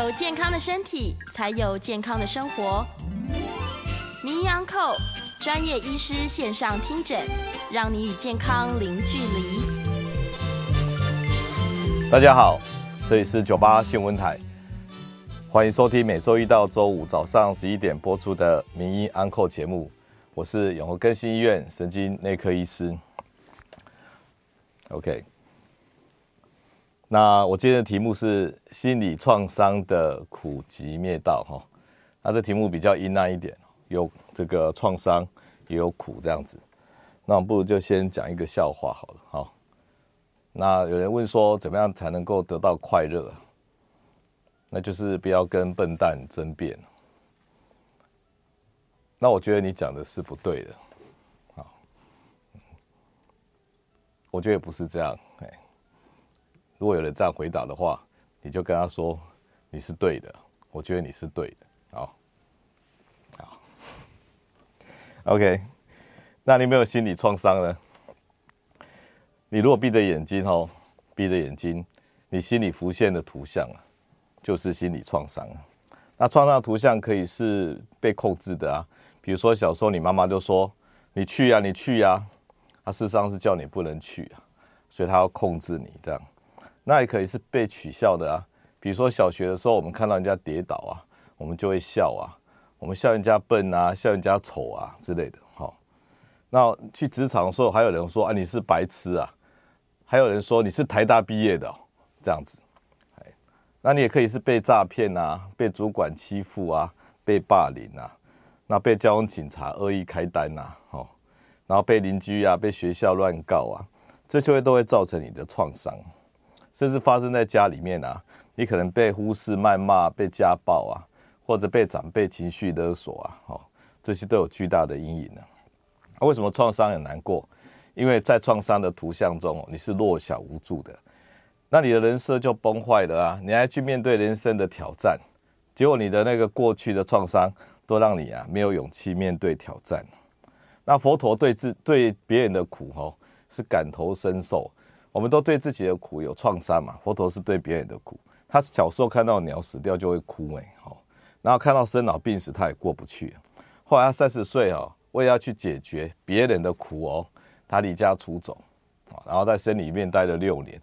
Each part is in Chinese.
有健康的身体，才有健康的生活。名医安扣专业医师线上听诊，让你与健康零距离。大家好，这里是九八新闻台，欢迎收听每周一到周五早上十一点播出的名医安扣节目。我是永和更新医院神经内科医师。OK。那我今天的题目是心理创伤的苦集灭道哈，那这题目比较阴暗一点，有这个创伤也有苦这样子。那我们不如就先讲一个笑话好了哈。那有人问说，怎么样才能够得到快乐？那就是不要跟笨蛋争辩。那我觉得你讲的是不对的，好，我觉得不是这样，如果有人这样回答的话，你就跟他说你是对的，我觉得你是对的，好，好，OK，那你没有心理创伤呢？你如果闭着眼睛哦，闭着眼睛，你心里浮现的图像啊，就是心理创伤。那创伤图像可以是被控制的啊，比如说小时候你妈妈就说你去呀，你去呀，她事实上是叫你不能去啊，所以她要控制你这样。那也可以是被取笑的啊，比如说小学的时候，我们看到人家跌倒啊，我们就会笑啊，我们笑人家笨啊，笑人家丑啊之类的。好，那去职场的时候，还有人说啊，你是白痴啊，还有人说你是台大毕业的哦，这样子。那你也可以是被诈骗啊，被主管欺负啊，被霸凌啊，那被交通警察恶意开单呐，好，然后被邻居啊，被学校乱告啊，这些都会造成你的创伤。甚至发生在家里面啊，你可能被忽视、谩骂、被家暴啊，或者被长辈情绪勒索啊，哦，这些都有巨大的阴影呢。为什么创伤很难过？因为在创伤的图像中，你是弱小无助的，那你的人设就崩坏了啊！你还去面对人生的挑战，结果你的那个过去的创伤都让你啊没有勇气面对挑战。那佛陀对自对别人的苦哦，是感同身受。我们都对自己的苦有创伤嘛？佛陀是对别人的苦，他小时候看到鸟死掉就会哭哎，好，然后看到生老病死他也过不去。后来他三十岁哦，为了要去解决别人的苦哦，他离家出走，然后在森里面待了六年。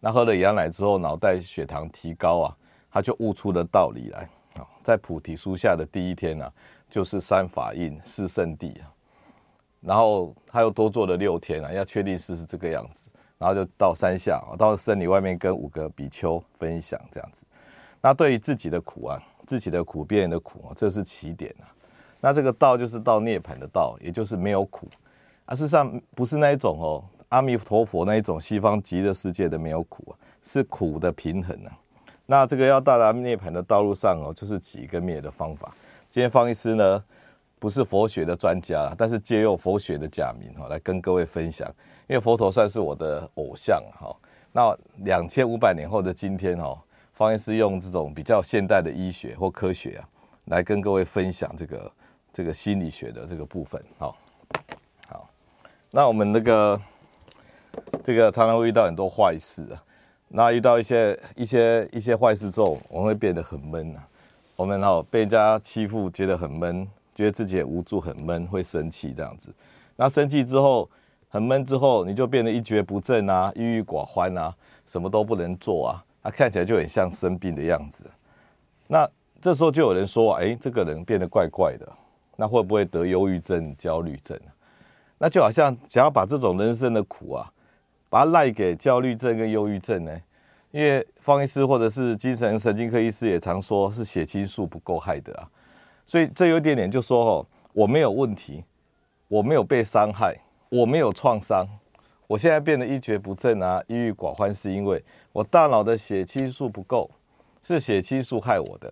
那喝了羊奶之后，脑袋血糖提高啊，他就悟出了道理来啊，在菩提树下的第一天呢，就是三法印四圣地啊，然后他又多做了六天啊，要确定是是这个样子。然后就到山下，到森林外面跟五个比丘分享这样子。那对于自己的苦啊，自己的苦，别人的苦啊，这是起点啊。那这个道就是到涅槃的道，也就是没有苦啊。事实上不是那一种哦，阿弥陀佛那一种西方极乐世界的没有苦啊，是苦的平衡啊。那这个要到达涅槃的道路上哦，就是起跟灭的方法。今天方医师呢，不是佛学的专家，但是借用佛学的假名哈，来跟各位分享。因为佛陀算是我的偶像哈。那两千五百年后的今天哈，方医师用这种比较现代的医学或科学啊，来跟各位分享这个这个心理学的这个部分。好，好，那我们那个这个常常会遇到很多坏事啊。那遇到一些一些一些坏事之后，我们会变得很闷啊。我们哈被人家欺负，觉得很闷。觉得自己也无助，很闷，会生气这样子。那生气之后，很闷之后，你就变得一蹶不振啊，郁郁寡欢啊，什么都不能做啊，啊，看起来就很像生病的样子。那这时候就有人说，哎，这个人变得怪怪的，那会不会得忧郁症、焦虑症？那就好像想要把这种人生的苦啊，把它赖给焦虑症跟忧郁症呢？因为方医师或者是精神神经科医师也常说，是血清素不够害的啊。所以这有一点点就说哦，我没有问题，我没有被伤害，我没有创伤，我现在变得一蹶不振啊，郁郁寡欢，是因为我大脑的血清素不够，是血清素害我的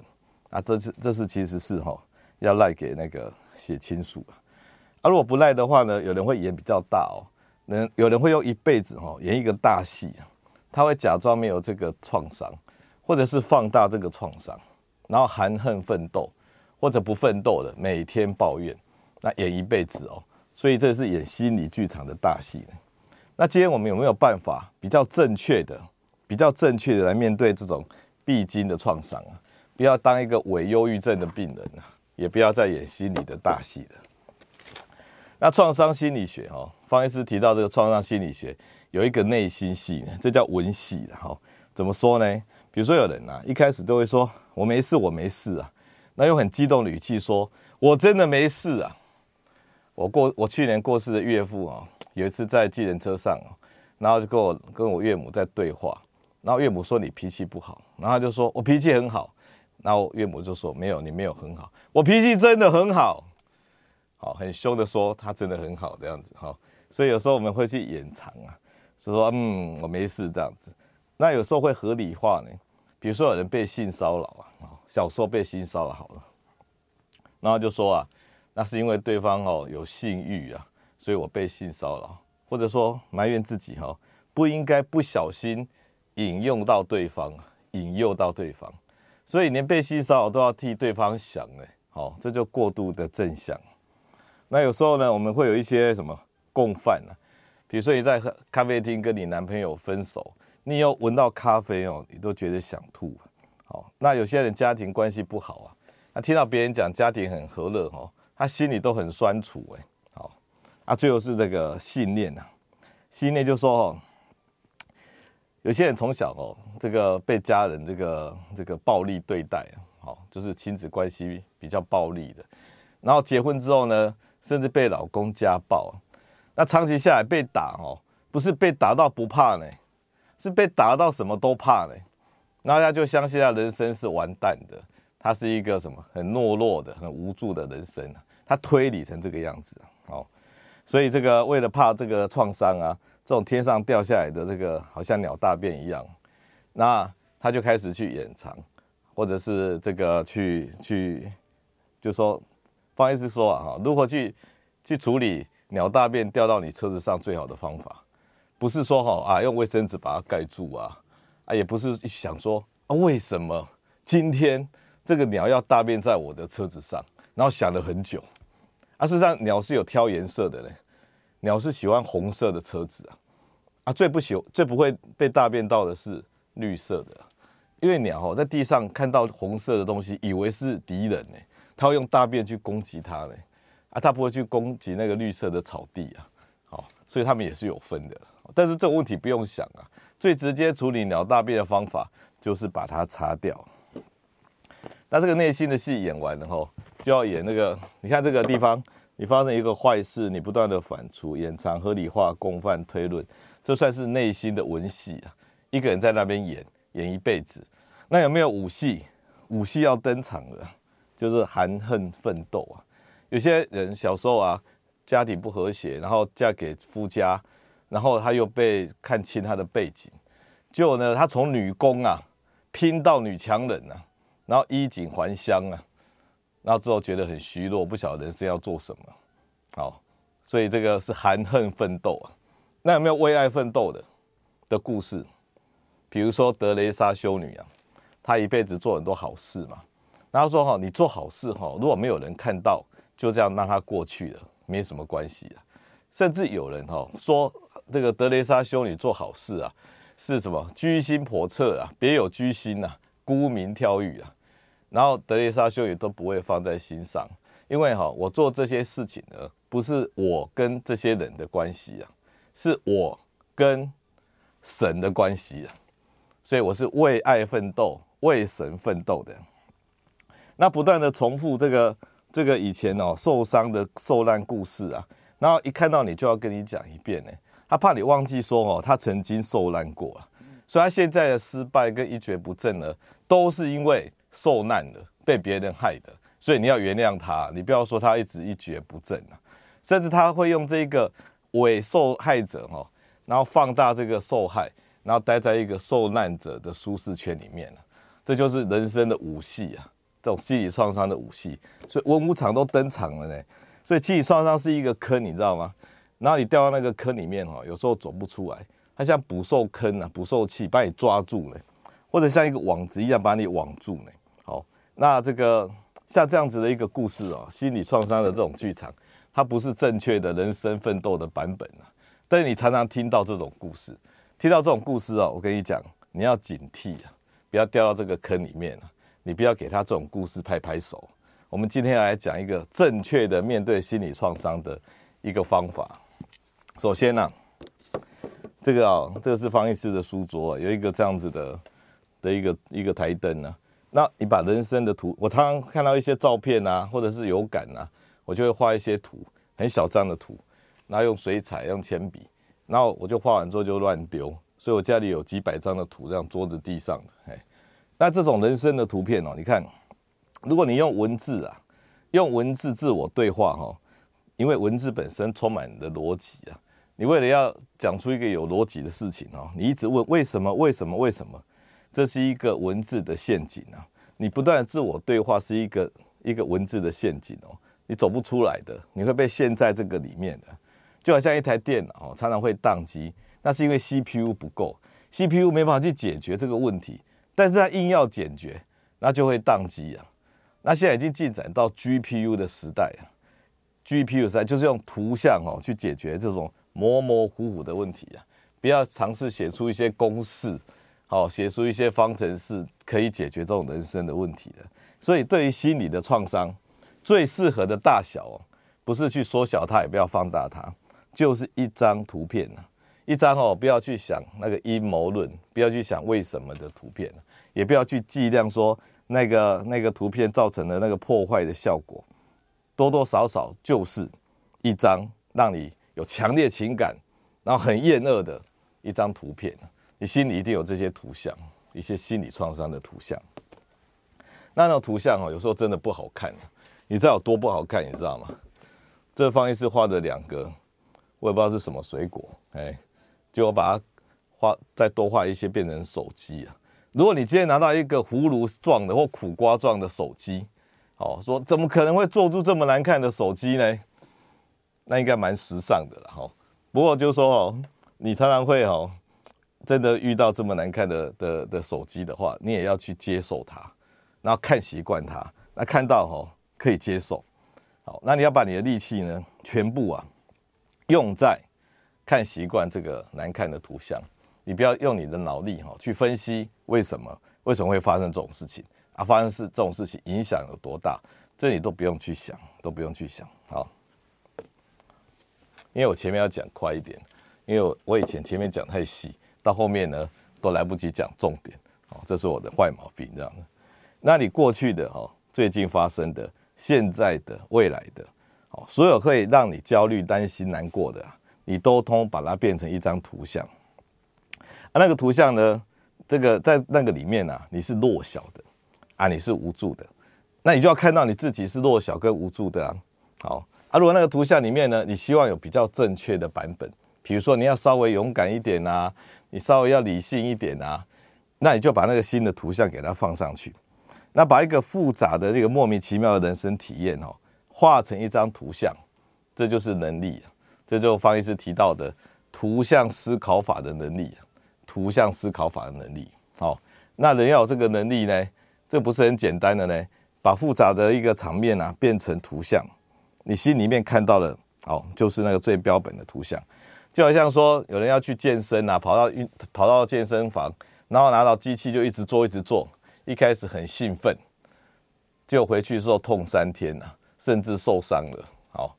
啊。这是这是其实是哈，要赖给那个血清素啊。啊，如果不赖的话呢，有人会演比较大哦，能有人会用一辈子哈演一个大戏，他会假装没有这个创伤，或者是放大这个创伤，然后含恨奋斗。或者不奋斗的，每天抱怨，那演一辈子哦，所以这是演心理剧场的大戏。那今天我们有没有办法比较正确的、比较正确的来面对这种必经的创伤啊？不要当一个伪忧郁症的病人啊，也不要再演心理的大戏了。那创伤心理学哈，方医师提到这个创伤心理学有一个内心戏呢，这叫文戏的哈。怎么说呢？比如说有人啊，一开始都会说我没事，我没事啊，那用很激动的语气说我真的没事啊。我过我去年过世的岳父啊，有一次在计程车上，然后就跟我跟我岳母在对话，然后岳母说你脾气不好，然后他就说我脾气很好，然后岳母就说没有，你没有很好，我脾气真的很好。好，很凶的说他真的很好这样子。哈，所以有时候我们会去掩藏啊，是说嗯我没事这样子，那有时候会合理化呢，比如说有人被性骚扰啊，小时候被性骚扰好了，然后就说啊，那是因为对方哦有性欲啊，所以我被性骚扰，或者说埋怨自己哈不应该不小心引诱到对方，引诱到对方，所以连被性骚扰都要替对方想呢，好，这就过度的正向。那有时候呢，我们会有一些什么共犯呢？比如说你在咖啡厅跟你男朋友分手，你又闻到咖啡哦，你都觉得想吐。好，那有些人家庭关系不好啊，那听到别人讲家庭很和乐哦，他心里都很酸楚哎。好，啊，最后是这个信念呐，信念就说哦，有些人从小哦，这个被家人这个这个暴力对待，好，就是亲子关系比较暴力的，然后结婚之后呢，甚至被老公家暴，那长期下来被打哦，不是被打到不怕呢，是被打到什么都怕呢。那他就相信他人生是完蛋的，他是一个什么很懦弱的、很无助的人生，他推理成这个样子哦。所以这个为了怕这个创伤啊，这种天上掉下来的这个好像鸟大便一样，那他就开始去掩藏，或者是这个去去，就说。方医师说啊，如何去去处理鸟大便掉到你车子上最好的方法，不是说哈啊用卫生纸把它盖住啊，啊也不是想说啊为什么今天这个鸟要大便在我的车子上，然后想了很久，啊事实上鸟是有挑颜色的嘞，鸟是喜欢红色的车子啊，啊最不喜最不会被大便到的是绿色的，因为鸟哦在地上看到红色的东西，以为是敌人呢。它会用大便去攻击它嘞，啊，它不会去攻击那个绿色的草地啊，好，所以它们也是有分的。但是这个问题不用想啊，最直接处理鸟大便的方法就是把它擦掉。那这个内心的戏演完了后，就要演那个，你看这个地方，你发生一个坏事，你不断的反刍、掩藏、合理化、共犯、推论，这算是内心的文戏啊。一个人在那边演演一辈子，那有没有武戏？武戏要登场了。就是含恨奋斗啊！有些人小时候啊，家庭不和谐，然后嫁给夫家，然后他又被看清他的背景，结果呢，他从女工啊拼到女强人啊，然后衣锦还乡啊，然后之后觉得很虚弱，不晓得人生要做什么。好，所以这个是含恨奋斗啊。那有没有为爱奋斗的的故事？比如说德雷莎修女啊，她一辈子做很多好事嘛。然后说哈，你做好事哈，如果没有人看到，就这样让它过去了，没什么关系啊。甚至有人哈说，这个德雷莎修女做好事啊，是什么居心叵测啊，别有居心呐，沽名钓誉啊。然后德雷莎修女都不会放在心上，因为哈，我做这些事情呢，不是我跟这些人的关系啊，是我跟神的关系啊。所以我是为爱奋斗，为神奋斗的。那不断的重复这个这个以前哦受伤的受难故事啊，然后一看到你就要跟你讲一遍呢，他怕你忘记说哦，他曾经受难过啊，所以他现在的失败跟一蹶不振呢，都是因为受难的，被别人害的，所以你要原谅他，你不要说他一直一蹶不振啊，甚至他会用这个伪受害者哦，然后放大这个受害，然后待在一个受难者的舒适圈里面，这就是人生的武戏啊。这种心理创伤的武戏，所以文武场都登场了呢。所以心理创伤是一个坑，你知道吗？然后你掉到那个坑里面哈，有时候走不出来，它像捕兽坑啊，捕兽器把你抓住了，或者像一个网子一样把你网住呢。好，那这个像这样子的一个故事哦，心理创伤的这种剧场，它不是正确的人生奋斗的版本啊。但是你常常听到这种故事，听到这种故事啊，我跟你讲，你要警惕啊，不要掉到这个坑里面啊。你不要给他这种故事拍拍手。我们今天要来讲一个正确的面对心理创伤的一个方法。首先呢、这个啊，这个是方医师的书桌、有一个这样子的的一个一个台灯呢、那你把人生的图，我常常看到一些照片啊，或者是有感啊，我就会画一些图，很小张的图，然后用水彩、用铅笔，然后我就画完之后就乱丢，所以我家里有几百张的图，这样桌子地上的。哎，那这种人生的图片哦，你看，如果你用文字啊，用文字自我对话哈，因为文字本身充满你的逻辑啊，你为了要讲出一个有逻辑的事情哦，你一直问为什么？为什么？为什么？这是一个文字的陷阱啊！你不断的自我对话是一个一个文字的陷阱哦，你走不出来的，你会被陷在这个里面的，就好像一台电脑哦，常常会宕机，那是因为 CPU 不够，CPU 没办法去解决这个问题，但是它硬要解决，那就会宕机啊。那现在已经进展到 GPU 的时代啊，GPU 时代就是用图像哦去解决这种模模糊糊的问题啊，不要尝试写出一些公式。好，写出一些方程式可以解决这种人生的问题的。所以，对于心理的创伤，最适合的大小哦，不是去缩小它，也不要放大它，就是一张图片啊，一张哦，不要去想那个阴谋论，不要去想为什么的图片，也不要去计量说那个那个图片造成的那个破坏的效果，多多少少就是一张让你有强烈情感，然后很厌恶的一张图片。你心里一定有这些图像，一些心理创伤的图像。那那图像哦，有时候真的不好看。你知道有多不好看？你知道吗？这方医师画的两个，我也不知道是什么水果，哎，就我把它画再多画一些，变成手机啊。如果你今天拿到一个葫芦状的或苦瓜状的手机，哦，说怎么可能会做出这么难看的手机呢？那应该蛮时尚的了哈。不过就是说哦，你常常会哦。真的遇到这么难看的的的手机的话，你也要去接受它，然后看习惯它。那看到哈可以接受，好，那你要把你的力气呢全部啊用在看习惯这个难看的图像，你不要用你的脑力哈去分析为什么为什么会发生这种事情啊，发生是这种事情影响有多大，这你都不用去想，都不用去想，好，因为我前面要讲快一点，因为我我以前前面讲太细。到后面呢，都来不及讲重点，哦，这是我的坏毛病，这样的。那你过去的哦，最近发生的、现在的、未来的，哦，所有会让你焦虑、担心、难过的，你都通把它变成一张图像。啊，那个图像呢，这个在那个里面呢，你是弱小的，啊，你是无助的，那你就要看到你自己是弱小跟无助的啊。好，啊，如果那个图像里面呢，你希望有比较正确的版本，比如说你要稍微勇敢一点啊。你稍微要理性一点啊，那你就把那个新的图像给它放上去，那把一个复杂的这个莫名其妙的人生体验哦，画成一张图像，这就是能力，这就方医师提到的图像思考法的能力，图像思考法的能力。好，那人要有这个能力呢，这不是很简单的呢，把复杂的一个场面啊变成图像，你心里面看到的，哦，就是那个最标本的图像。就好像说，有人要去健身啊，跑到运跑到健身房，然后拿到机器就一直做一直做，一开始很兴奋，就回去之后痛三天呐，甚至受伤了。好，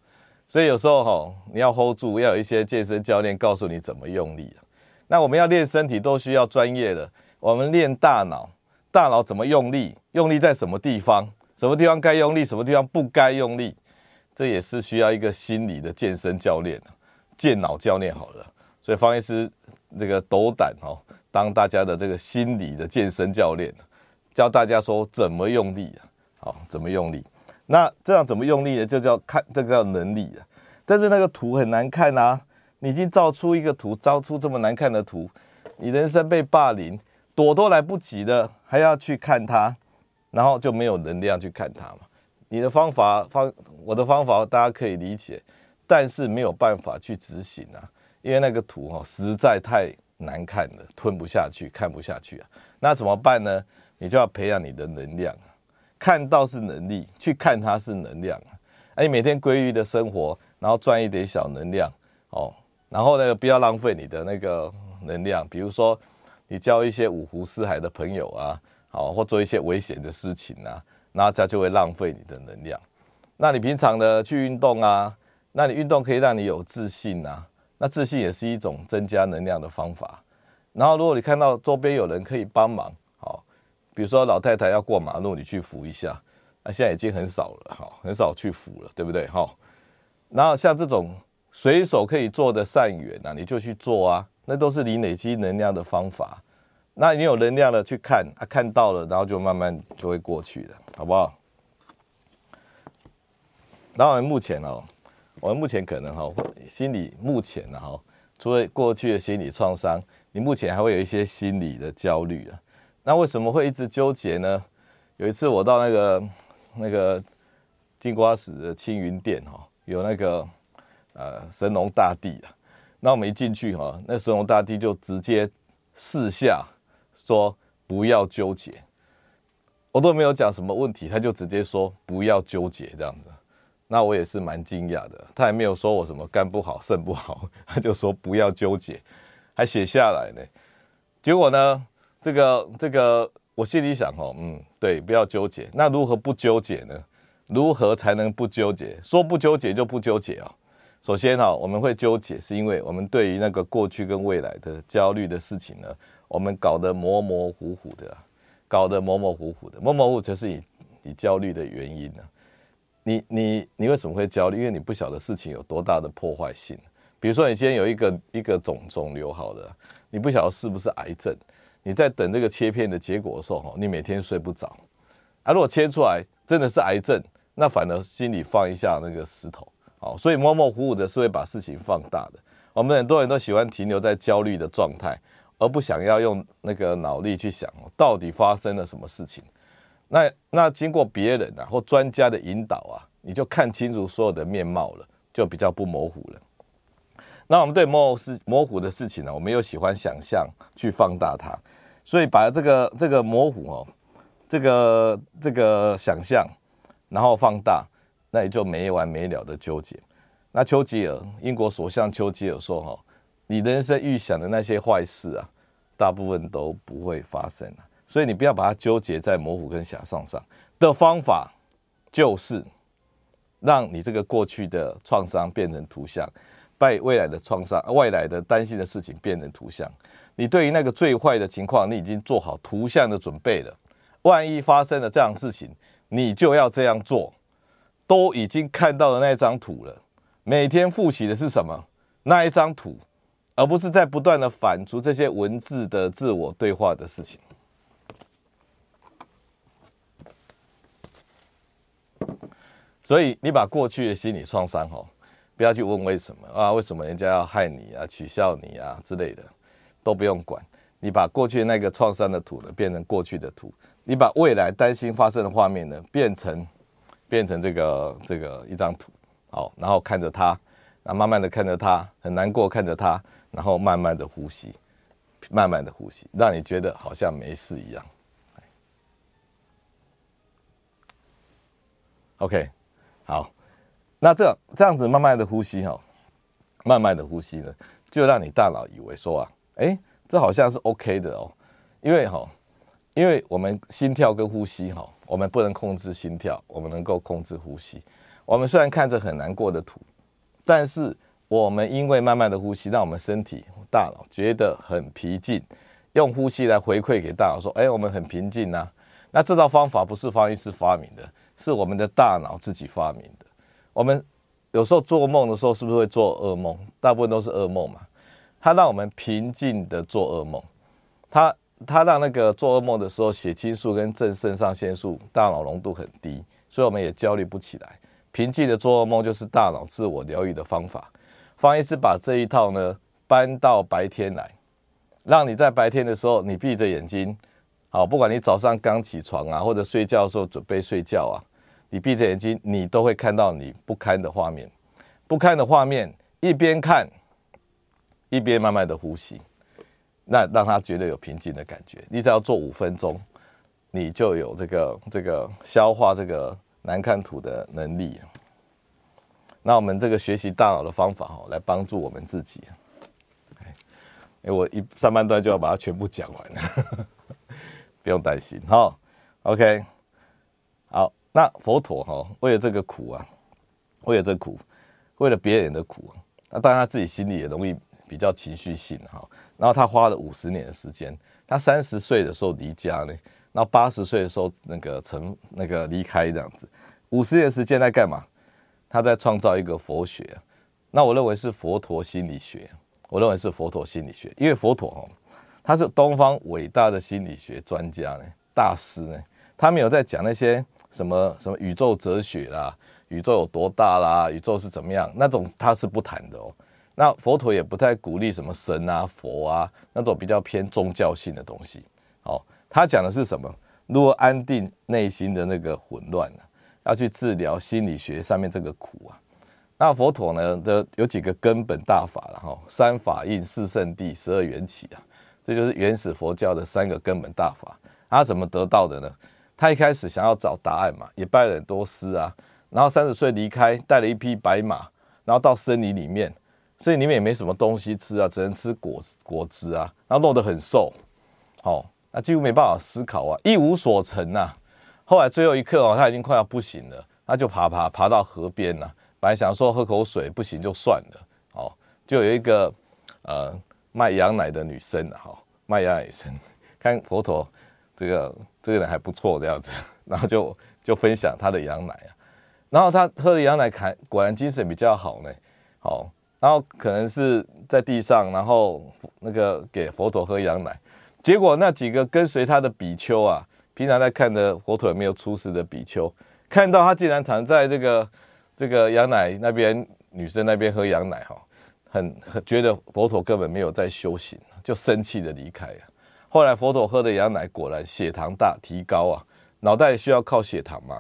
所以有时候哈，你要 hold 住，要有一些健身教练告诉你怎么用力。那我们要练身体都需要专业的，我们练大脑，大脑怎么用力，用力在什么地方，什么地方该用力，什么地方不该用力，这也是需要一个心理的健身教练。健脑教练好了，所以方医师这个斗胆哦，当大家的这个心理的健身教练，教大家说怎么用力啊，好，怎么用力？那这样怎么用力呢？就叫看，这个叫能力啊。但是那个图很难看啊，你已经造出一个图，造出这么难看的图，你人生被霸凌，躲都来不及的，还要去看它，然后就没有能量去看它嘛。你的方法方，我的方法大家可以理解。但是没有办法去执行啊，因为那个图哈实在太难看了，吞不下去，看不下去啊。那怎么办呢？你就要培养你的能量，看到是能力，去看它是能量啊。你每天规律的生活，然后赚一点小能量哦，然后呢，不要浪费你的那个能量。比如说，你交一些五湖四海的朋友啊，好，或做一些危险的事情啊，那这样就会浪费你的能量。那你平常呢去运动啊，那你运动可以让你有自信啊，那自信也是一种增加能量的方法。然后如果你看到周边有人可以帮忙，好，比如说老太太要过马路，你去扶一下，那现在已经很少了，好，很少去扶了，对不对？好，然后像这种随手可以做的善缘啊，你就去做啊，那都是你累积能量的方法。那你有能量了去看啊，看到了，然后就慢慢就会过去了，好不好？那我们目前哦，我们目前可能哈，心理目前呢哈，除了过去的心理创伤，你目前还会有一些心理的焦虑啊。那为什么会一直纠结呢？有一次我到那个那个金瓜石的青云殿哈，有那个呃神农大帝啊，那我们一进去哈，那神农大帝就直接四下。说不要纠结，我都没有讲什么问题，他就直接说不要纠结这样子，那我也是蛮惊讶的。他也没有说我什么肝不好、肾不好，他就说不要纠结，还写下来呢。结果呢，这个这个，我心里想哦，嗯，对，不要纠结。那如何不纠结呢？如何才能不纠结？说不纠结就不纠结啊。首先哈，我们会纠结，是因为我们对于那个过去跟未来的焦虑的事情呢。我们搞得模模糊糊的，搞得模模糊糊的，模模糊糊就是你你焦虑的原因呢。你你你为什么会焦虑？因为你不晓得事情有多大的破坏性。比如说，你今天有一个一个肿肿瘤，好的，你不晓得是不是癌症。你在等这个切片的结果的时候，你每天睡不着。啊，如果切出来真的是癌症，那反而心里放一下那个石头。好，所以模模糊糊的是会把事情放大的。我们很多人都喜欢停留在焦虑的状态。而不想要用那个脑力去想到底发生了什么事情，那那经过别人啊或专家的引导啊，你就看清楚所有的面貌了，就比较不模糊了。那我们对模糊是模糊的事情呢，我们又喜欢想象去放大它，所以把这个这个模糊哦，这个这个想象，然后放大，那也就没完没了的纠结。那丘吉尔，英国首相丘吉尔说哈。你人生预想的那些坏事啊，大部分都不会发生了，所以你不要把它纠结在模糊跟想象上。的方法就是让你这个过去的创伤变成图像，把未来的创伤、未来的担心的事情变成图像。你对于那个最坏的情况，你已经做好图像的准备了。万一发生了这样事情，你就要这样做。都已经看到了那张图了，每天复习的是什么？那一张图。而不是在不断的反刍这些文字的自我对话的事情，所以你把过去的心理创伤哦，不要去问为什么啊，为什么人家要害你啊，取笑你啊之类的，都不用管。你把过去那个创伤的图呢，变成过去的图；你把未来担心发生的画面呢，变成变成这个这个一张图，好，然后看着它，然后慢慢的看着它，很难过看着它。然后慢慢的呼吸，慢慢的呼吸，让你觉得好像没事一样。OK，好，那这这样子慢慢的呼吸哈，慢慢的呼吸呢，就让你大脑以为说啊，哎，这好像是 OK 的哦，因为哈，因为我们心跳跟呼吸哈，我们不能控制心跳，我们能够控制呼吸。我们虽然看着很难过的图，但是。我们因为慢慢的呼吸，让我们身体、大脑觉得很平静，用呼吸来回馈给大脑说：“哎，我们很平静呐。”那这套方法不是方医师发明的，是我们的大脑自己发明的。我们有时候做梦的时候，是不是会做噩梦？大部分都是噩梦嘛。它让我们平静的做噩梦，它它让那个做噩梦的时候，血清素跟正肾上腺素大脑浓度很低，所以我们也焦虑不起来。平静的做噩梦就是大脑自我疗愈的方法。方医师把这一套呢搬到白天来，让你在白天的时候，你闭着眼睛，好，不管你早上刚起床啊，或者睡觉的时候准备睡觉啊，你闭着眼睛，你都会看到你不堪的画面，不堪的画面，一边看，一边慢慢的呼吸，那让他觉得有平静的感觉。你只要做五分钟，你就有这个这个消化这个难看图的能力。那我们这个学习大脑的方法哈，来帮助我们自己。哎，我一上半段就要把它全部讲完了，不用担心。好，OK，好，那佛陀哈，为了这个苦啊，为了这苦，为了别人的苦，那当然他自己心里也容易比较情绪性哈。然后他花了五十年的时间，他三十岁的时候离家呢，那八十岁的时候那个成那个离开这样子，五十年时间在干嘛？他在创造一个佛学。那我认为是佛陀心理学，我认为是佛陀心理学，因为佛陀哈，他是东方伟大的心理学专家呢，大师呢，他没有在讲那些什么什么宇宙哲学啦，宇宙有多大啦，宇宙是怎么样那种，他是不谈的哦。那佛陀也不太鼓励什么神啊、佛啊那种比较偏宗教性的东西。哦，他讲的是什么？如何安定内心的那个混乱呢？要去治疗心理学上面这个苦啊。那佛陀呢的有几个根本大法了哈，三法印、四圣谛、十二缘起啊，这就是原始佛教的三个根本大法。他怎么得到的呢？他一开始想要找答案嘛，也拜了很多师啊，然后三十岁离开，带了一匹白马，然后到森林里面，森林里面也没什么东西吃啊，只能吃果果汁啊，然后弄得很瘦，好，那几乎没办法思考啊，一无所成呐。后来最后一刻哦，他已经快要不行了，他就爬爬爬到河边了。本来想说喝口水不行就算了，哦，就有一个呃卖羊奶的女生哈，卖羊奶女生看佛陀这个这个人还不错这样子，然后就就分享他的羊奶啊，然后他喝了羊奶看果然精神比较好呢，好，然后可能是在地上，然后那个给佛陀喝羊奶，结果那几个跟随他的比丘啊，平常在看的佛陀有没有出世的比丘，看到他竟然躺在这个。这个羊奶那边，女生那边喝羊奶哈，很很觉得佛陀根本没有在修行，就生气的离开啊。后来佛陀喝的羊奶果然血糖大提高啊，脑袋需要靠血糖嘛，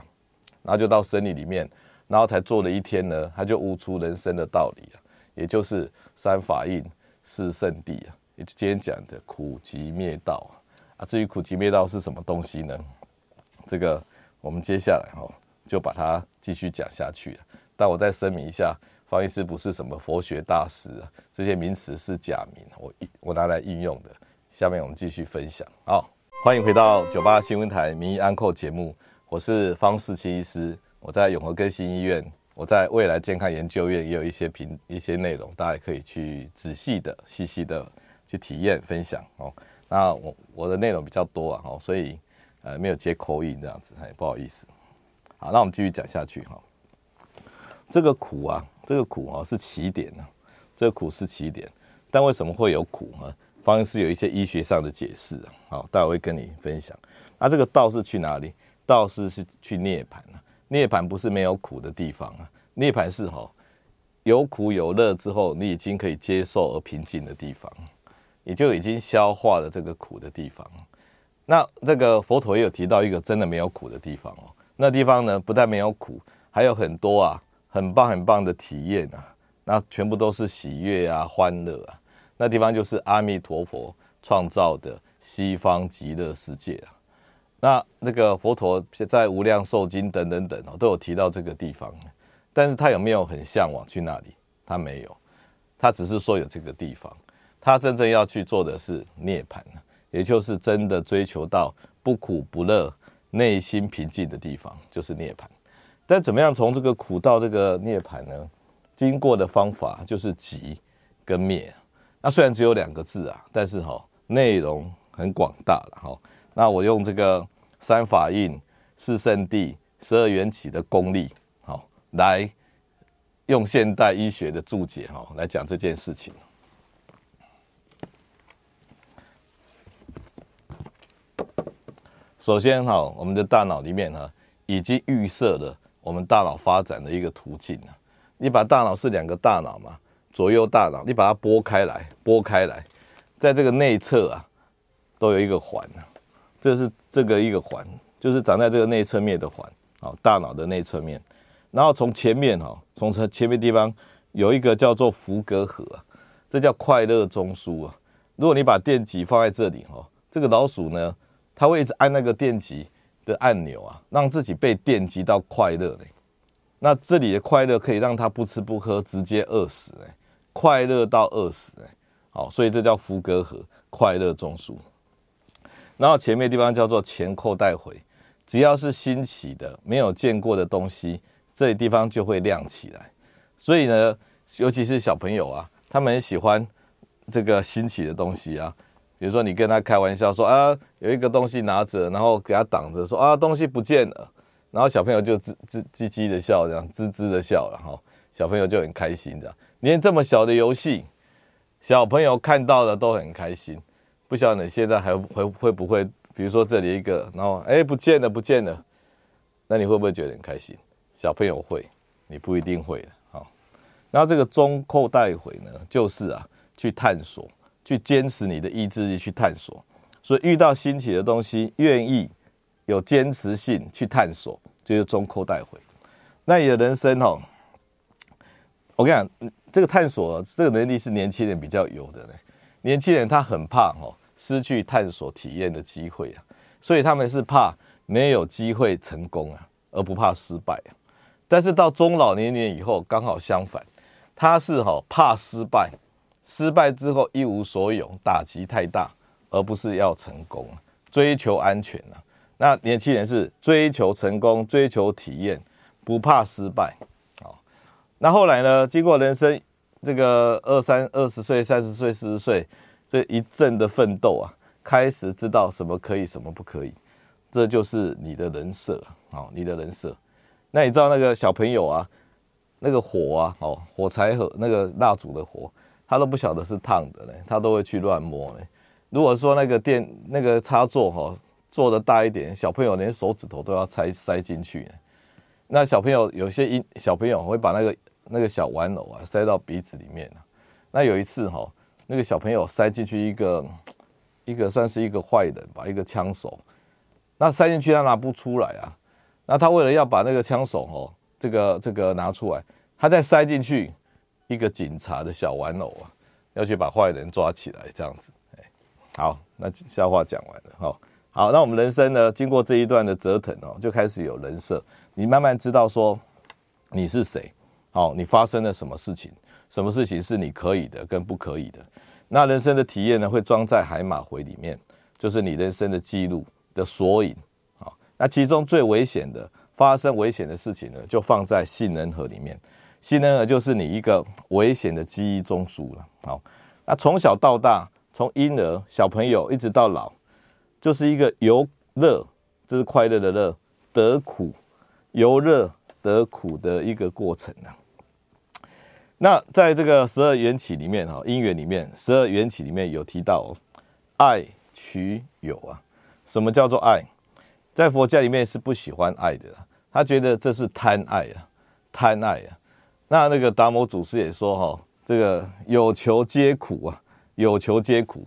然后就到森林里面，然后才坐了一天呢，他就悟出人生的道理啊，也就是三法印、四圣地啊，也就今天讲的苦集灭道啊。至于苦集灭道是什么东西呢？这个我们接下来哈。就把它继续讲下去。但我再声明一下，方医师不是什么佛学大师啊，这些名词是假名，我我拿来应用的。下面我们继续分享。好，欢迎回到九八新闻台名医安扣节目，我是方世奇医师，我在永和更新医院，我在未来健康研究院也有一些评一些内容，大家可以去仔细的、细细的去体验分享哦。那我我的内容比较多啊，哦，所以呃没有接口音这样子，哎，不好意思。好，那我们继续讲下去哈。这个苦啊，这个苦啊是起点呢，这个苦是起点，但为什么会有苦呢？方是有一些医学上的解释啊。好，待会会跟你分享。那这个道是去哪里？道是是去涅槃啊。涅槃不是没有苦的地方啊，涅槃是哈有苦有乐之后，你已经可以接受而平静的地方，也就已经消化了这个苦的地方。那这个佛陀也有提到一个真的没有苦的地方哦。那地方呢，不但没有苦，还有很多啊，很棒很棒的体验啊，那全部都是喜悦啊、欢乐啊。那地方就是阿弥陀佛创造的西方极乐世界啊。那那个佛陀在《无量寿经》等等等，都有提到这个地方，但是他有没有很向往去那里？他没有，他只是说有这个地方。他真正要去做的是涅槃，也就是真的追求到不苦不乐。内心平静的地方就是涅槃，但怎么样从这个苦到这个涅槃呢？经过的方法就是集跟灭。那虽然只有两个字啊，但是哈内容很广大了哈。那我用这个三法印、四圣谛、十二缘起的功力，好来用现代医学的注解哈来讲这件事情。首先哈，我们的大脑里面哈已经预设了我们大脑发展的一个途径。你把大脑是两个大脑嘛，左右大脑，你把它拨开来，拨开来，在这个内侧啊，都有一个环啊。这是这个一个环，就是长在这个内侧面的环，好，大脑的内侧面。然后从前面哈，从前面地方有一个叫做伏隔核，这叫快乐中枢啊。如果你把电极放在这里哈，这个老鼠呢，他会一直按那个电极的按钮啊，让自己被电击到快乐嘞。那这里的快乐可以让他不吃不喝直接饿死哎，快乐到饿死哎。好，所以这叫伏隔核快乐中枢。然后前面地方叫做前扣带回，只要是新奇的、没有见过的东西，这地方就会亮起来。所以呢，尤其是小朋友啊，他们很喜欢这个新奇的东西啊。比如说你跟他开玩笑说啊，有一个东西拿着，然后给他挡着，说啊，东西不见了，然后小朋友就吱吱唧唧的笑，这样吱吱的笑，然后小朋友就很开心这样。连这么小的游戏，小朋友看到的都很开心。不晓得你现在还会会不会，比如说这里一个，然后哎不见了不见了，那你会不会觉得很开心？小朋友会，你不一定会。好，然后这个中扣带回呢，就是啊去探索，去坚持你的意志力去探索。所以遇到新奇的东西，愿意有坚持性去探索，就是中扣带回。那你的人生哦，我跟你讲，这个探索这个能力是年轻人比较有的呢。年轻人他很怕哦失去探索体验的机会啊，所以他们是怕没有机会成功啊，而不怕失败啊。但是到中老年年以后刚好相反，他是哈怕失败，失败之后一无所有，打击太大，而不是要成功，追求安全啊。那年轻人是追求成功，追求体验，不怕失败。好，那后来呢？经过人生。这个二三二十岁、三十岁、四十岁这一阵的奋斗啊，开始知道什么可以，什么不可以，这就是你的人设啊，你的人设。那你知道那个小朋友啊，那个火啊，哦，火柴盒那个蜡烛的火，他都不晓得是烫的嘞，他都会去乱摸嘞。如果说那个电那个插座哈做的大一点，小朋友连手指头都要塞塞进去。那小朋友有些一小朋友会把那个。那个小玩偶啊，塞到鼻子里面。那有一次哈，那个小朋友塞进去一个一个算是一个坏人吧，一个枪手。那塞进去他拿不出来啊。那他为了要把那个枪手哦，这个这个拿出来，他再塞进去一个警察的小玩偶啊，要去把坏人抓起来这样子。哎，好，那笑话讲完了哈。好，那我们人生呢，经过这一段的折腾哦，就开始有人设。你慢慢知道说你是谁。好，你发生了什么事情？什么事情是你可以的，跟不可以的？那人生的体验呢，会装在海马回里面，就是你人生的记录的索引。好，那其中最危险的，发生危险的事情呢，就放在杏仁核里面。新生儿就是你一个危险的记忆中枢了。好，那从小到大，从婴儿、小朋友一直到老，就是一个由乐，这是快乐的乐，得苦，由乐得苦的一个过程啊。那在这个十二缘起里面哈，因缘里面，十二缘起里面有提到爱取有啊。什么叫做爱？在佛教里面是不喜欢爱的，他觉得这是贪爱啊，贪爱啊。那那个达摩祖师也说哈，这个有求皆苦啊，有求皆苦。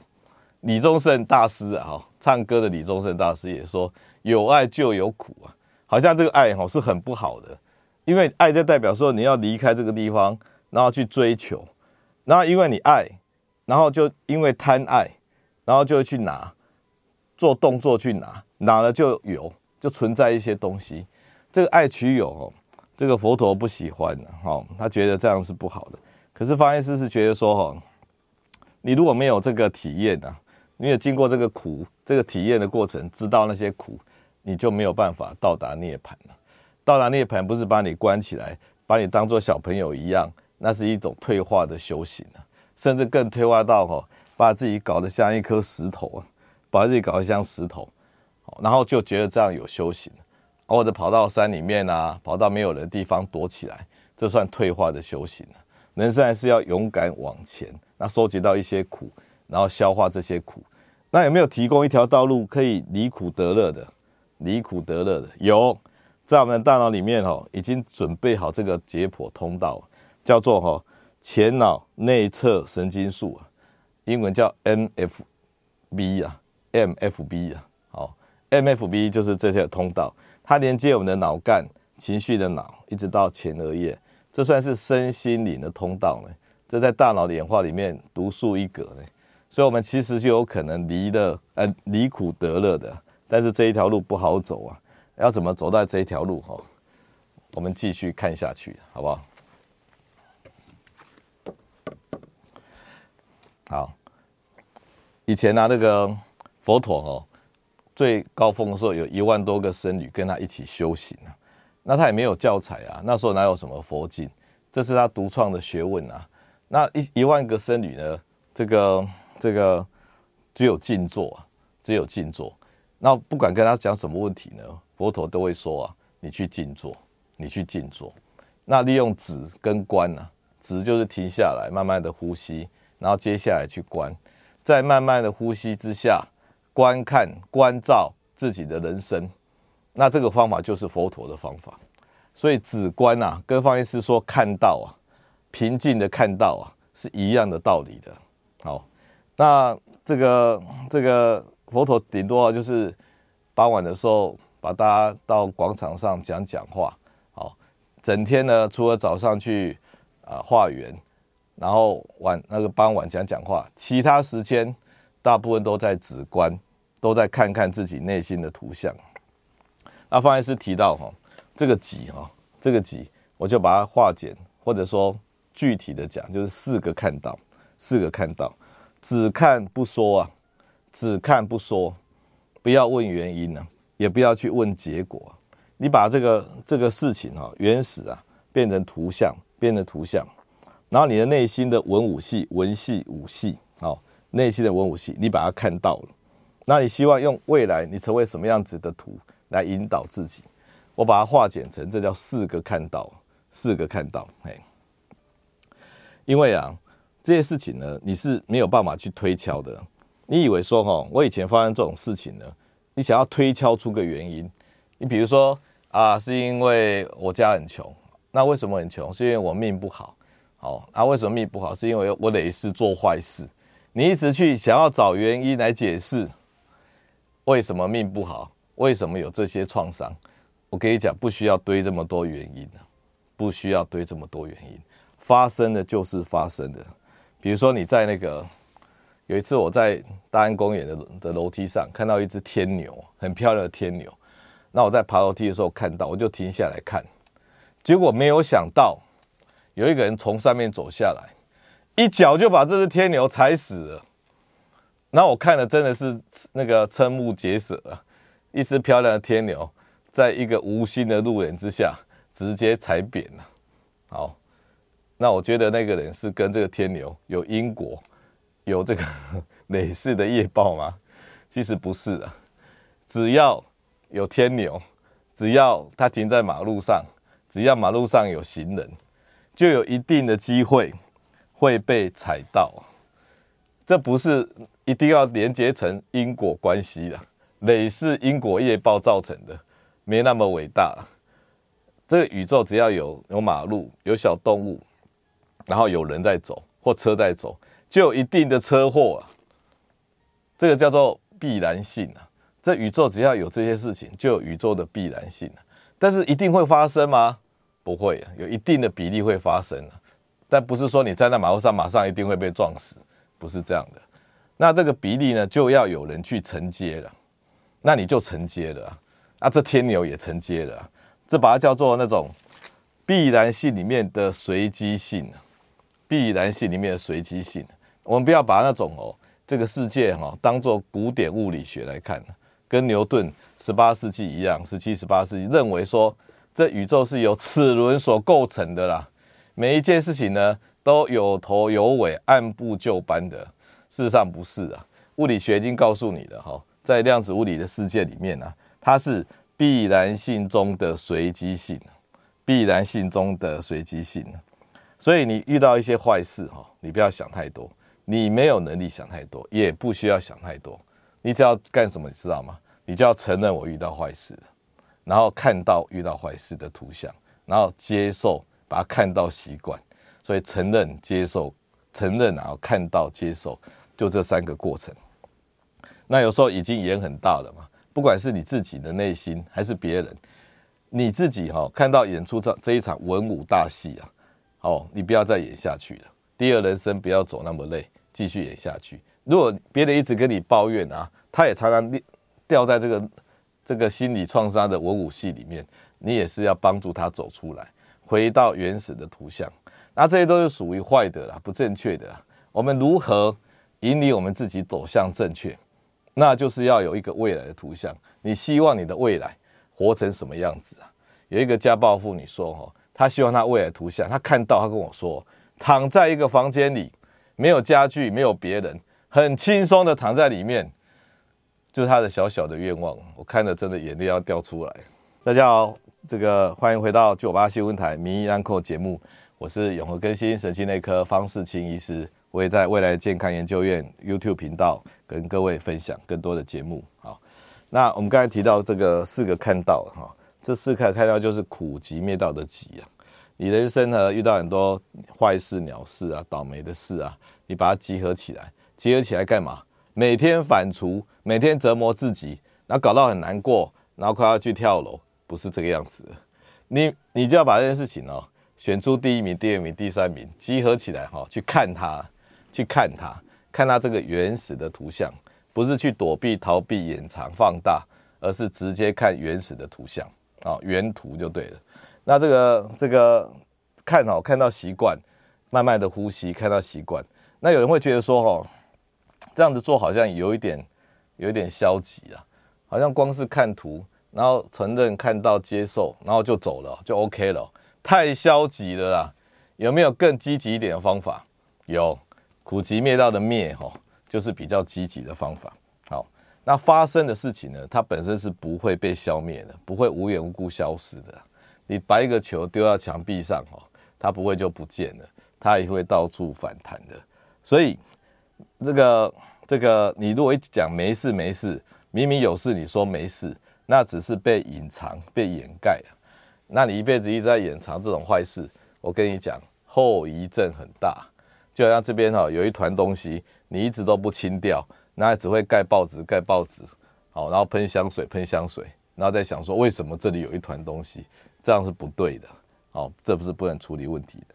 李宗盛大师啊，哈，唱歌的李宗盛大师也说，有爱就有苦啊，好像这个爱哈是很不好的，因为爱就代表说你要离开这个地方。然后去追求，然后因为你爱，然后就因为贪爱，然后就会去拿，做动作去拿，拿了就有，就存在一些东西。这个爱取有哦，这个佛陀不喜欢的哈，他觉得这样是不好的。可是发现师是觉得说哈，你如果没有这个体验啊，你有经过这个苦，这个体验的过程，知道那些苦，你就没有办法到达涅槃了。到达涅槃不是把你关起来，把你当做小朋友一样。那是一种退化的修行啊，甚至更退化到哈，把自己搞得像一颗石头啊，把自己搞得像石头，然后就觉得这样有修行，或者跑到山里面啊，跑到没有人的地方躲起来，这算退化的修行啊。人生还是要勇敢往前，那收集到一些苦，然后消化这些苦。那有没有提供一条道路可以离苦得乐的？离苦得乐的有，在我们的大脑里面哈，已经准备好这个解剖通道。叫做哈前脑内侧神经束啊，英文叫 MFB 啊，MFB 啊，好，MFB 就是这些通道，它连接我们的脑干、情绪的脑，一直到前额叶，这算是身心灵的通道呢。这在大脑的演化里面独树一格呢，所以我们其实就有可能离的呃离苦得乐的，但是这一条路不好走啊，要怎么走到这一条路哈？我们继续看下去，好不好？好，以前呢、那个佛陀哦，最高峰的时候，有一万多个僧侣跟他一起修行啊。那他也没有教材啊，那时候哪有什么佛经？这是他独创的学问啊。那一一万个僧侣呢，这个这个只有静坐啊，只有静坐。那不管跟他讲什么问题呢，佛陀都会说啊，你去静坐，你去静坐。那利用止跟观、啊，止就是停下来，慢慢的呼吸，然后接下来去观，在慢慢的呼吸之下，观看观照自己的人生。那这个方法就是佛陀的方法。所以止观啊，跟方医师说看到啊。平静的看到啊，是一样的道理的。好，那这个这个佛陀顶多就是傍晚的时候把大家到广场上讲讲话。好，整天呢，除了早上去啊化缘，然后晚那个傍晚讲讲话，其他时间大部分都在止观，都在看看自己内心的图像。那方医师提到哈，这个己哈，这个己，我就把它化简，或者说。具体的讲，就是四个看到，四个看到，只看不说啊，只看不说，不要问原因呢、啊，也不要去问结果。你把这个这个事情哈、原始啊，变成图像，变成图像，然后你的内心的文武戏、文戏、武戏，好，内心的文武戏，你把它看到了，那你希望用未来你成为什么样子的图来引导自己？我把它化简成，这叫四个看到，四个看到，哎。因为啊，这些事情呢，你是没有办法去推敲的。你以为说哈，我以前发生这种事情呢，你想要推敲出个原因。你比如说啊，是因为我家很穷，那为什么很穷？是因为我命不好。好，啊，为什么命不好？是因为我累是做坏事。你一直去想要找原因来解释为什么命不好，为什么有这些创伤。我跟你讲，不需要堆这么多原因，不需要堆这么多原因。发生的就是发生的，比如说你在那个有一次我在大安公园的的楼梯上看到一只天牛，很漂亮的天牛。那我在爬楼梯的时候看到，我就停下来看，结果没有想到有一个人从上面走下来，一脚就把这只天牛踩死了。那我看了真的是那个瞠目结舌啊！一只漂亮的天牛，在一个无心的路人之下，直接踩扁了。好。那我觉得那个人是跟这个天牛有因果，有这个 累世的业报吗？其实不是的，只要有天牛，只要他停在马路上，只要马路上有行人，就有一定的机会会被踩到。这不是一定要连接成因果关系的，累是因果业报造成的，没那么伟大。这个宇宙只要有有马路，有小动物。然后有人在走或车在走，就有一定的车祸啊。这个叫做必然性啊。这宇宙只要有这些事情，就有宇宙的必然性啊。但是一定会发生吗？不会啊，有一定的比例会发生啊。但不是说你站在马路上马上一定会被撞死，不是这样的。那这个比例呢，就要有人去承接了。那你就承接了啊。这天牛也承接了。这把它叫做那种必然性里面的随机性。必然性里面的随机性，我们不要把那种哦，这个世界哈当做古典物理学来看，跟牛顿十八世纪一样，十七、十八世纪认为说这宇宙是由齿轮所构成的啦，每一件事情呢都有头有尾，按部就班的。事实上不是啊，物理学已经告诉你了哈，在量子物理的世界里面呢，它是必然性中的随机性，必然性中的随机性。所以你遇到一些坏事哈，你不要想太多，你没有能力想太多，也不需要想太多，你只要干什么，你知道吗？你就要承认我遇到坏事，然后看到遇到坏事的图像，然后接受，把它看到习惯。所以承认、接受、承认，然后看到、接受，就这三个过程。那有时候已经演很大了嘛，不管是你自己的内心还是别人，你自己哈看到演出这这一场文武大戏啊。哦，你不要再演下去了。第二人生不要走那么累，继续演下去。如果别人一直跟你抱怨啊，他也常常掉在这个这个心理创伤的文武戏里面，你也是要帮助他走出来，回到原始的图像。那这些都是属于坏的啦，不正确的啦。我们如何引领我们自己走向正确？那就是要有一个未来的图像。你希望你的未来活成什么样子啊？有一个家暴妇女说：“哈，她希望她未来图像，她看到，她跟我说，躺在一个房间里，没有家具，没有别人，很轻松的躺在里面，就是她的小小的愿望。我看了真的眼泪要掉出来。”大家好，这个欢迎回到九八新闻台民意安扣节目，我是永和更新神经内科方世清医师，我也在未来健康研究院 YouTube 频道跟各位分享更多的节目。好，那我们刚才提到这个四个看到哈，这四个看到就是苦集灭道的集啊。你人生呢遇到很多坏事、鸟事啊、倒霉的事啊，你把它集合起来，集合起来干嘛？每天反刍，每天折磨自己，然后搞到很难过，然后快要去跳楼。不是这个样子，你你就要把这件事情哦，选出第一名、第二名、第三名，集合起来哈，去看它，去看它，看它这个原始的图像，不是去躲避、逃避、掩藏、放大，而是直接看原始的图像啊，原图就对了。那这个这个看好看到习惯，慢慢的呼吸，看到习惯。那有人会觉得说哦，这样子做好像有一点有一点消极啊，好像光是看图。然后承认、看到、接受，然后就走了，就 OK 了。太消极了啦！有没有更积极一点的方法？有，苦集灭道的灭哈，就是比较积极的方法。好，那发生的事情呢，它本身是不会被消灭的，不会无缘无故消失的。你把一个球丢到墙壁上哈，它不会就不见了，它也会到处反弹的。所以，这个这个，你如果一讲没事没事，明明有事，你说没事。那只是被隐藏、被掩盖！那你一辈子一直在掩藏这种坏事，我跟你讲，后遗症很大。就像这边哈有一团东西，你一直都不清掉，那只会盖报纸、盖报纸，好，然后喷香水、喷香水，然后再想说为什么这里有一团东西，这样是不对的。好，这不是不能处理问题的。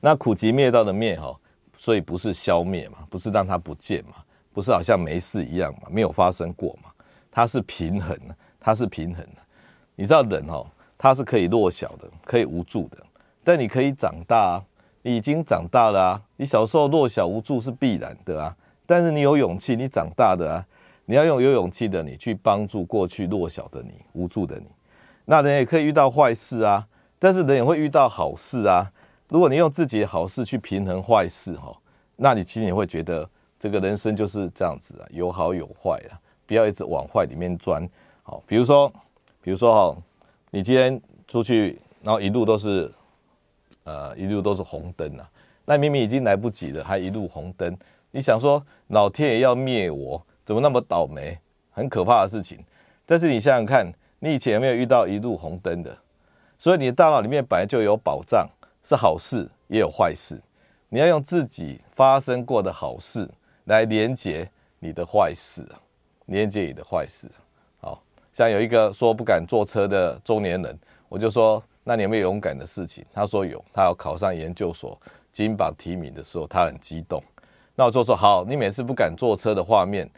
那苦集灭道的灭哈，所以不是消灭嘛，不是让它不见嘛，不是好像没事一样嘛，没有发生过嘛。它是平衡的，它是平衡的。你知道人哦，他是可以弱小的，可以无助的，但你可以长大啊，你已经长大了啊。你小时候弱小无助是必然的啊，但是你有勇气，你长大的啊，你要用有勇气的你去帮助过去弱小的你、无助的你。那人也可以遇到坏事啊，但是人也会遇到好事啊。如果你用自己的好事去平衡坏事哈，那你其实你会觉得这个人生就是这样子啊，有好有坏啊。不要一直往坏里面钻，好，比如说，比如说哈，你今天出去，然后一路都是，呃，一路都是红灯啊，那明明已经来不及了，还一路红灯，你想说老天爷要灭我，怎么那么倒霉？很可怕的事情。但是你想想看，你以前有没有遇到一路红灯的？所以你的大脑里面本来就有保障，是好事也有坏事，你要用自己发生过的好事来连接你的坏事。连接你的坏事，好像有一个说不敢坐车的中年人，我就说，那你有没有勇敢的事情？他说有，他要考上研究所，金榜题名的时候，他很激动。那我就说好，你每次不敢坐车的画面，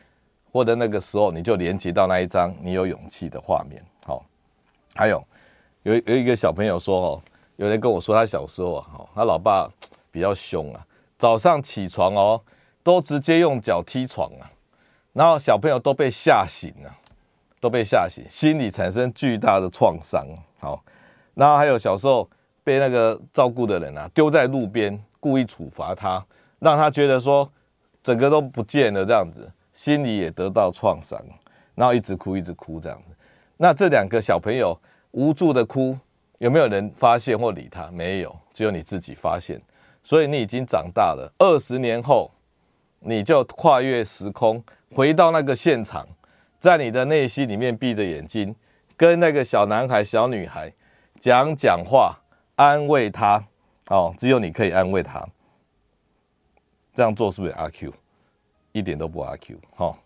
或者那个时候，你就连接到那一张你有勇气的画面。好，还有有有一个小朋友说哦，有人跟我说他小时候啊，他老爸比较凶啊，早上起床哦，都直接用脚踢床啊。然后小朋友都被吓醒了，都被吓醒，心里产生巨大的创伤。好，然后还有小时候被那个照顾的人啊丢在路边，故意处罚他，让他觉得说整个都不见了这样子，心里也得到创伤，然后一直哭一直哭这样子。那这两个小朋友无助的哭，有没有人发现或理他？没有，只有你自己发现。所以你已经长大了，二十年后你就跨越时空。回到那个现场，在你的内心里面闭着眼睛，跟那个小男孩、小女孩讲讲话，安慰他。哦，只有你可以安慰他。这样做是不是阿 Q？一点都不阿 Q。好，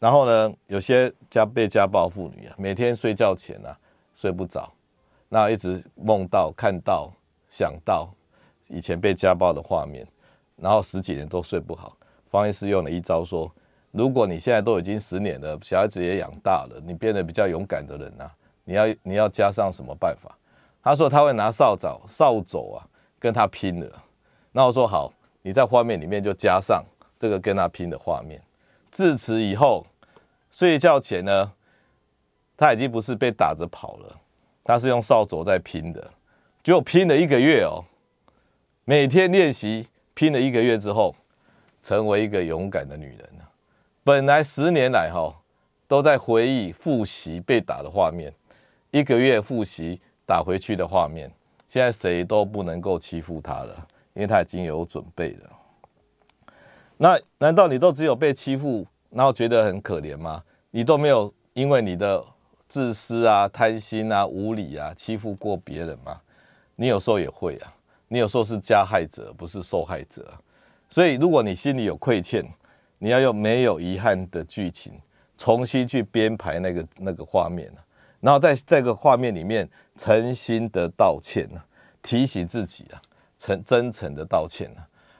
然后呢，有些家被家暴妇女啊，每天睡觉前啊睡不着，那一直梦到、看到、想到以前被家暴的画面，然后十几年都睡不好。方医师用了一招说。如果你现在都已经十年了，小孩子也养大了，你变得比较勇敢的人啊，你要你要加上什么办法？他说他会拿扫帚、扫帚啊跟他拼了。那我说好，你在画面里面就加上这个跟他拼的画面，自此以后，睡觉前呢，他已经不是被打着跑了，他是用扫帚在拼的，就拼了一个月哦，每天练习，拼了一个月之后，成为一个勇敢的女人了。本来十年来哈，都在回忆复习被打的画面，一个月复习打回去的画面，现在谁都不能够欺负他了，因为他已经有准备了。那难道你都只有被欺负，然后觉得很可怜吗？你都没有因为你的自私啊、贪心啊、无理啊欺负过别人吗？你有时候也会啊，你有时候是加害者，不是受害者。所以如果你心里有亏欠，你要用没有遗憾的剧情重新去编排那个那个画面，然后在这个画面里面诚心的道歉，提醒自己啊，诚真诚的道歉。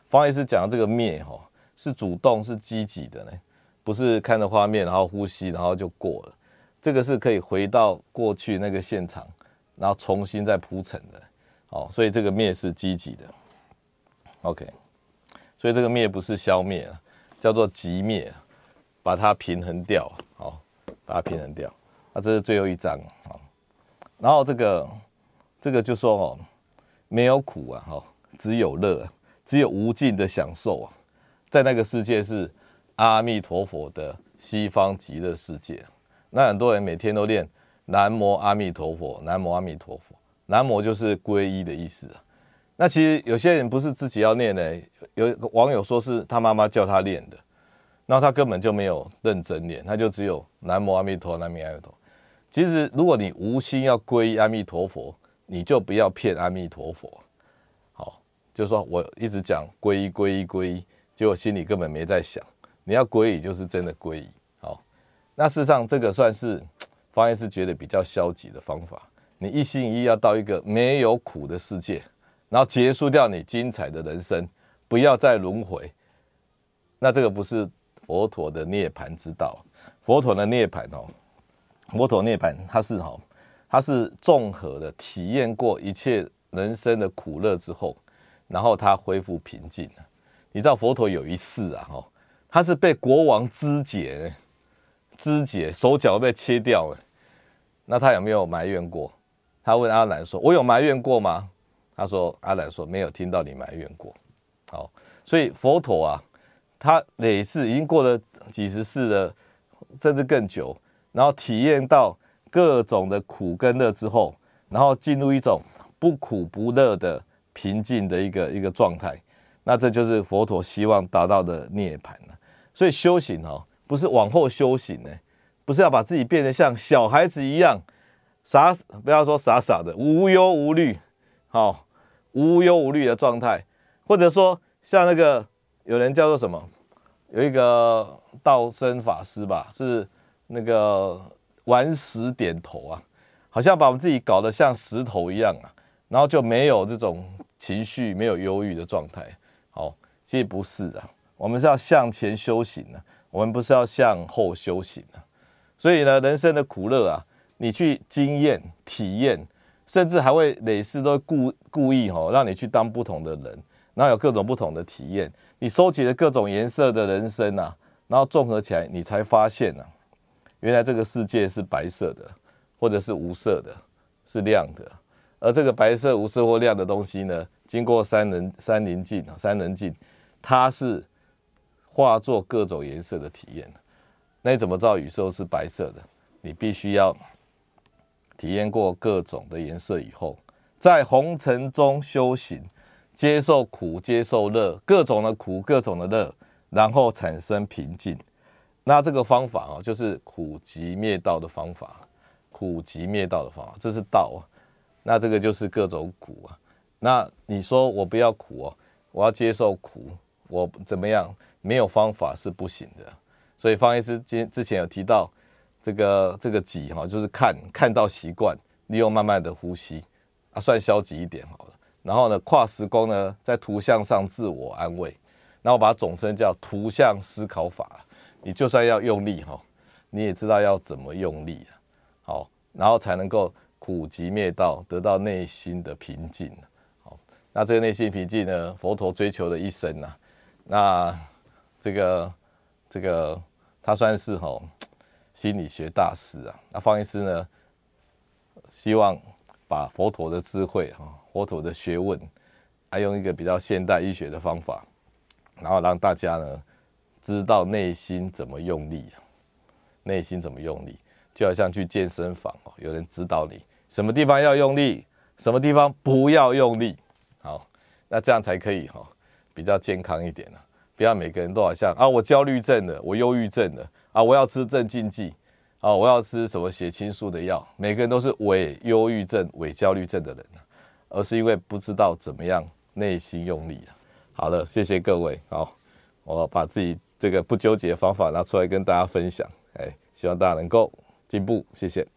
方医师讲的这个灭吼。是主动是积极的呢，不是看着画面然后呼吸然后就过了，这个是可以回到过去那个现场，然后重新再铺陈的，哦，所以这个灭是积极的，OK，所以这个灭不是消灭，叫做极灭，把它平衡掉，好，把它平衡掉，这是最后一章，好，然后这个这个就说哦，没有苦啊，哈，只有乐，只有无尽的享受啊。在那个世界是阿弥陀佛的西方极乐世界，那很多人每天都念南无阿弥陀佛，南无阿弥陀佛，南无就是皈依的意思啊。那其实有些人不是自己要念的，有网友说是他妈妈叫他念的，那他根本就没有认真念，他就只有南无阿弥陀，南无阿弥陀。其实如果你无心要皈依阿弥陀佛，你就不要骗阿弥陀佛。好，就是说我一直讲皈依，皈依，皈依。结果心里根本没在想，你要皈依就是真的皈依。好，那事实上这个算是方医师觉得比较消极的方法。你一心一意要到一个没有苦的世界，然后结束掉你精彩的人生，不要再轮回。那这个不是佛陀的涅槃之道。佛陀的涅槃哦，佛陀涅槃它是哈，它是综合的体验过一切人生的苦乐之后，然后他恢复平静。你知道佛陀有一世啊，哈，他是被国王肢解，肢解手脚被切掉了。那他有没有埋怨过？他问阿难说：“我有埋怨过吗？”他说：“阿难说没有听到你埋怨过。”好，所以佛陀啊，他累世已经过了几十世了，甚至更久，然后体验到各种的苦跟乐之后，然后进入一种不苦不乐的平静的一个一个状态。那这就是佛陀希望达到的涅槃了。所以修行哦，不是往后修行呢，不是要把自己变得像小孩子一样傻，不要说傻傻的无忧无虑，好无忧无虑的状态，或者说像那个有人叫做什么，有一个道生法师吧，是那个顽石点头啊，好像把我们自己搞得像石头一样啊，然后就没有这种情绪，没有忧郁的状态。好，其实不是的，我们是要向前修行的，我们不是要向后修行的。所以呢，人生的苦乐啊，你去经验、体验，甚至还会累世都故故意哈，让你去当不同的人，然后有各种不同的体验。你收集了各种颜色的人生啊，然后综合起来，你才发现啊，原来这个世界是白色的，或者是无色的，是亮的。而这个白色、无色或亮的东西呢，经过三棱三棱镜啊，三棱镜，它是化作各种颜色的体验。那你怎么知道宇宙是白色的？你必须要体验过各种的颜色以后，在红尘中修行，接受苦，接受乐，各种的苦，各种的乐，然后产生平静。那这个方法啊，就是苦集灭道的方法，苦集灭道的方法，这是道啊。那这个就是各种苦啊。那你说我不要苦哦，我要接受苦，我怎么样？没有方法是不行的。所以方医师今之前有提到这个这个己哈，就是看看到习惯，利用慢慢的呼吸啊，算消极一点好了。然后呢，跨时空呢，在图像上自我安慰。那我把它总称叫图像思考法。你就算要用力哈，你也知道要怎么用力啊。好，然后才能够。苦集灭道，得到内心的平静。好，那这个内心平静呢？佛陀追求的一生呐。那这个这个他算是哈心理学大师啊。那方医师呢，希望把佛陀的智慧哈，佛陀的学问，还用一个比较现代医学的方法，然后让大家呢知道内心怎么用力，内心怎么用力，就好像去健身房哦，有人指导你什么地方要用力，什么地方不要用力，好，那这样才可以哈，比较健康一点啊。不要每个人都好像啊，我焦虑症的，我忧郁症的啊，我要吃镇静剂啊，我要吃什么血清素的药。每个人都是伪忧郁症、伪焦虑症的人，而是因为不知道怎么样内心用力。好了，谢谢各位。好，我把自己这个不纠结的方法拿出来跟大家分享。哎，希望大家能够进步。谢谢。